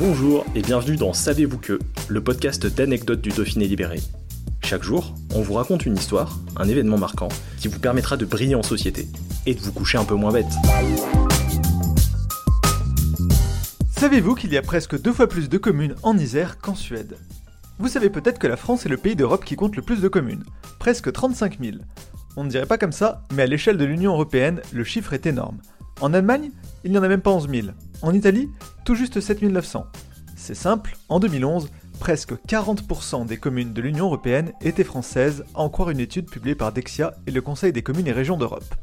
Bonjour et bienvenue dans Savez-vous que, le podcast d'anecdotes du Dauphiné libéré. Chaque jour, on vous raconte une histoire, un événement marquant, qui vous permettra de briller en société et de vous coucher un peu moins bête. Savez-vous qu'il y a presque deux fois plus de communes en Isère qu'en Suède? Vous savez peut-être que la France est le pays d'Europe qui compte le plus de communes, presque 35 000. On ne dirait pas comme ça, mais à l'échelle de l'Union Européenne, le chiffre est énorme. En Allemagne, il n'y en a même pas 11 000. En Italie, tout juste 7 900. C'est simple, en 2011, presque 40% des communes de l'Union Européenne étaient françaises, à en croire une étude publiée par Dexia et le Conseil des communes et régions d'Europe.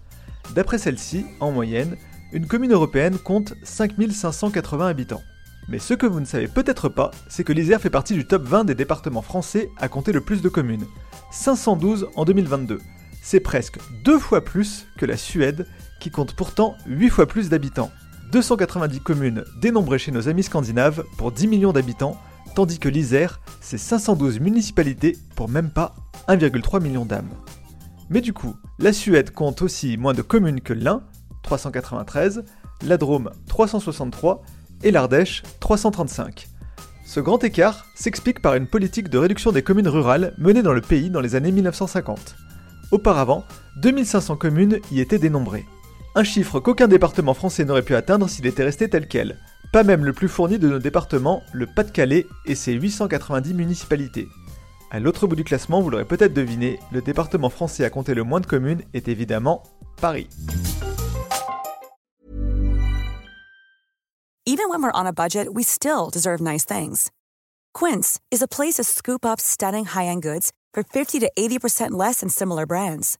D'après celle-ci, en moyenne, une commune européenne compte 5580 habitants. Mais ce que vous ne savez peut-être pas, c'est que l'Isère fait partie du top 20 des départements français à compter le plus de communes. 512 en 2022. C'est presque deux fois plus que la Suède, qui compte pourtant 8 fois plus d'habitants. 290 communes dénombrées chez nos amis scandinaves pour 10 millions d'habitants, tandis que l'Isère, c'est 512 municipalités pour même pas 1,3 million d'âmes. Mais du coup, la Suède compte aussi moins de communes que l'Ain, 393, la Drôme 363 et l'Ardèche 335. Ce grand écart s'explique par une politique de réduction des communes rurales menée dans le pays dans les années 1950. Auparavant, 2500 communes y étaient dénombrées. Un chiffre qu'aucun département français n'aurait pu atteindre s'il était resté tel quel. Pas même le plus fourni de nos départements, le Pas-de-Calais et ses 890 municipalités. À l'autre bout du classement, vous l'aurez peut-être deviné, le département français à compter le moins de communes est évidemment Paris. Even when we're on a budget, we still deserve nice things. Quince is a place to scoop up stunning high-end goods for 50 to 80% less than similar brands.